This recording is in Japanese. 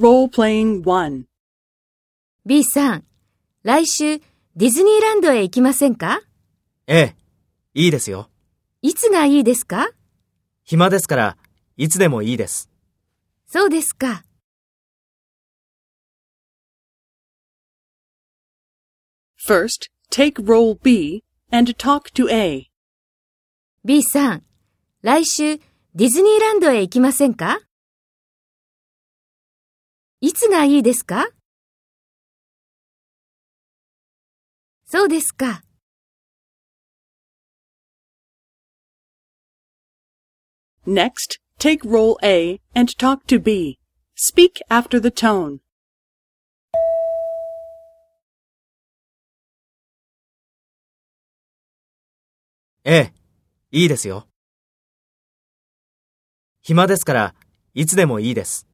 1 B さん、来週ディズニーランドへ行きませんか？ええ、いいですよ。いつがいいですか？暇ですから、いつでもいいです。そうですか。First, take role B and talk to A. B さん、来週ディズニーランドへ行きませんか？いつがいいですかそうですか。Next, take role A and talk to B. Speak after the tone. ええ、いいですよ。暇ですから、いつでもいいです。